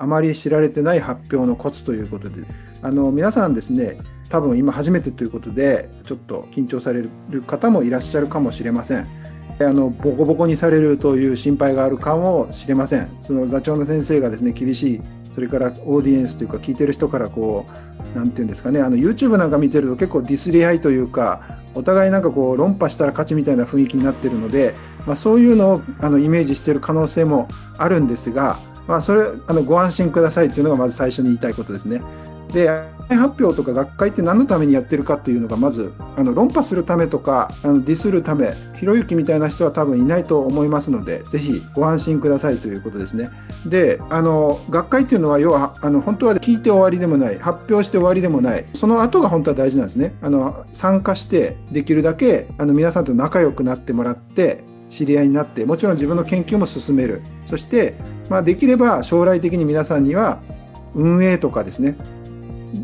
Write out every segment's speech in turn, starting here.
あまり知られてない発表のコツということで、あの皆さんですね、多分今初めてということで、ちょっと緊張される方もいらっしゃるかもしれません。あのボコボコにされるという心配があるかもしれません。その座長の先生がですね、厳しい、それからオーディエンスというか、聞いてる人からこう、なんていうんですかね、あの YouTube なんか見てると結構ディスり合いというか、お互いなんかこう論破したら勝ちみたいな雰囲気になってるので、まあ、そういうのをあのイメージしてる可能性もあるんですが、まあ、それあのご安心くださいというのがまず最初に言いたいことですね。で発表とか学会って何のためにやってるかっていうのがまずあの論破するためとかあのディスるためひろゆきみたいな人は多分いないと思いますのでぜひご安心くださいということですね。であの学会っていうのは要はあの本当は聞いて終わりでもない発表して終わりでもないその後が本当は大事なんですね。あの参加してできるだけあの皆さんと仲良くなってもらって知り合いになってもちろん自分の研究も進めるそして、まあ、できれば将来的に皆さんには運営とかですね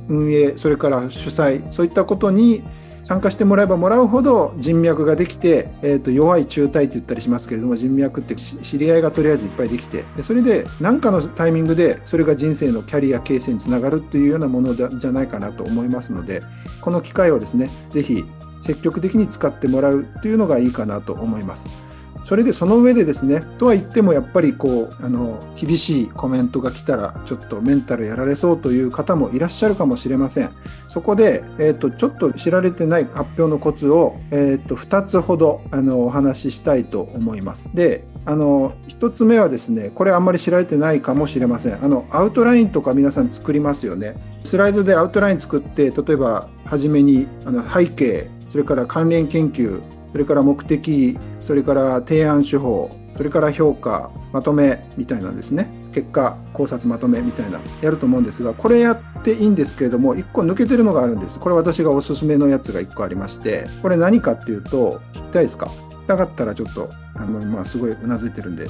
運営それから主催そういったことに参加してもらえばもらうほど人脈ができて、えー、と弱い中退って言ったりしますけれども人脈って知り合いがとりあえずいっぱいできてでそれで何かのタイミングでそれが人生のキャリア形成につながるというようなものじゃないかなと思いますのでこの機会をですねぜひ積極的に使ってもらうというのがいいかなと思います。それでその上でですねとは言ってもやっぱりこうあの厳しいコメントが来たらちょっとメンタルやられそうという方もいらっしゃるかもしれません。そこで、えーと、ちょっと知られてない発表のコツを、えーと、2つほどあのお話ししたいと思います。であの1つ目はですねこれあんまり知られてないかもしれません。あのアウトラインとか皆さん作りますよね。スライドでアウトライン作って例えば初めにあの背景それから関連研究それから目的それから提案手法それから評価まとめみたいなんですね。結果考察まとめみたいなやると思うんですがこれやっていいんですけれども1個抜けてるのがあるんです。これ私がおすすめのやつが1個ありましてこれ何かっていうと聞きたいですか？聞きたかったらちょっとあの、ま、すごいうなずいてるんで。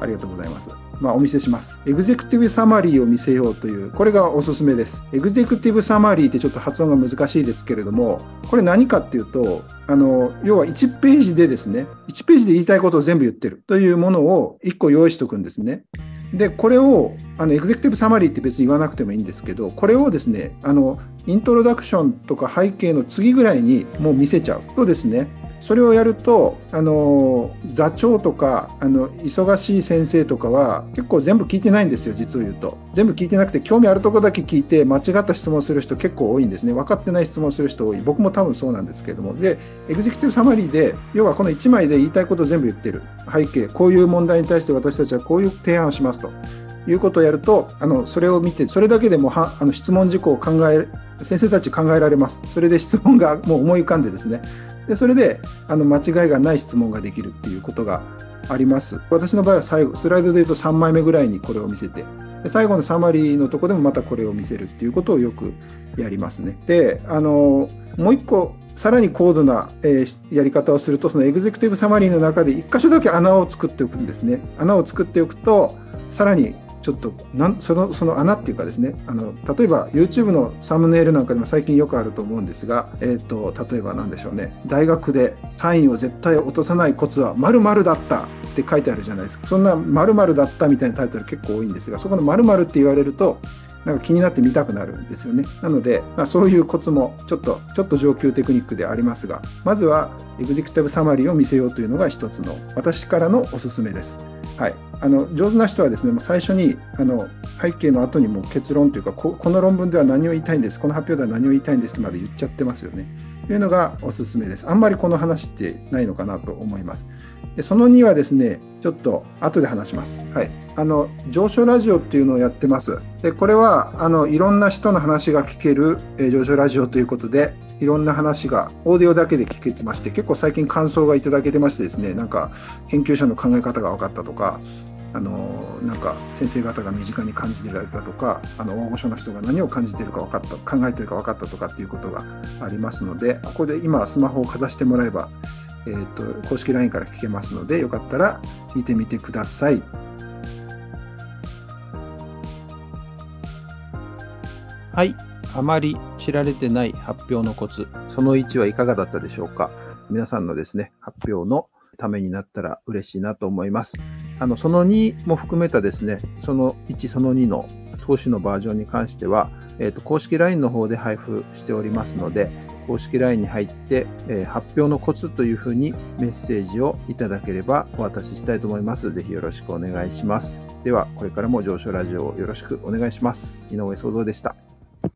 ありがとうございます。まあ、お見せします。エグゼクティブサマリーを見せようという、これがおすすめです。エグゼクティブサマリーってちょっと発音が難しいですけれども、これ何かっていうと、あの、要は1ページでですね、1ページで言いたいことを全部言ってるというものを1個用意しておくんですね。で、これを、あの、エグゼクティブサマリーって別に言わなくてもいいんですけど、これをですね、あの、イントロダクションとか背景の次ぐらいにもう見せちゃうとですね、それをやるとあの座長とかあの忙しい先生とかは結構全部聞いてないんですよ実を言うと。全部聞いてなくて興味あるとこだけ聞いて間違った質問する人結構多いんですね。分かってない質問する人多い。僕も多分そうなんですけれども。でエグゼクティブサマリーで要はこの1枚で言いたいことを全部言ってる。背景こういう問題に対して私たちはこういう提案をしますと。いうことをやるとあのそれを見てそれだけでもはあの質問事項を考え先生たち考えられますそれで質問がもう思い浮かんでですねでそれであの間違いがない質問ができるっていうことがあります。私の場合は最後、スライドで言うと3枚目ぐらいにこれを見せて、で最後のサマリーのとこでもまたこれを見せるっていうことをよくやりますね。で、あのもう一個、さらに高度な、えー、やり方をすると、そのエグゼクティブサマリーの中で1箇所だけ穴を作っておくんですね。穴を作っておくと、さらにちょっとなんそのその穴っていうかですねあの例えば YouTube のサムネイルなんかでも最近よくあると思うんですが、えーと、例えば何でしょうね大学で単位を絶対落とさないコツは〇〇だったって書いてあるじゃないですかそんな〇〇だったみたいなタイトル結構多いんですがそこの〇〇って言われるとなんか気になって見たくなるんですよね。なので、まあ、そういうコツもちょっと、ちょっと上級テクニックでありますが、まずはエグゼクティブサマリーを見せようというのが一つの私からのおすすめです。はい、あの上手な人はですねもう最初にあの背景の後にも結論というかここの論文では何を言いたいんですこの発表では何を言いたいんですまで言っちゃってますよねというのがおすすめですあんまりこの話ってないのかなと思いますでその2はですねちょっと後で話します。はい。あの、上昇ラジオっていうのをやってます。で、これは、あの、いろんな人の話が聞ける、えー、上昇ラジオということで、いろんな話がオーディオだけで聞けてまして、結構最近感想がいただけてましてですね、なんか、研究者の考え方が分かったとか、あのなんか先生方が身近に感じてられたとかあの大御所の人が何を感じてるか分かった考えてるか分かったとかっていうことがありますのでここで今スマホをかざしてもらえばえーと、公式 LINE から聞けますので、よかったら見てみてください。はい。あまり知られてない発表のコツ、その1はいかがだったでしょうか皆さんのですね、発表のためになったら嬉しいなと思います。あのその2も含めたですね、その1、その2の投資のバージョンに関しては、えーと、公式 LINE の方で配布しておりますので、公式 LINE に入って、えー、発表のコツというふうにメッセージをいただければお渡ししたいと思います。ぜひよろしくお願いします。では、これからも上昇ラジオをよろしくお願いします。井上創造でした。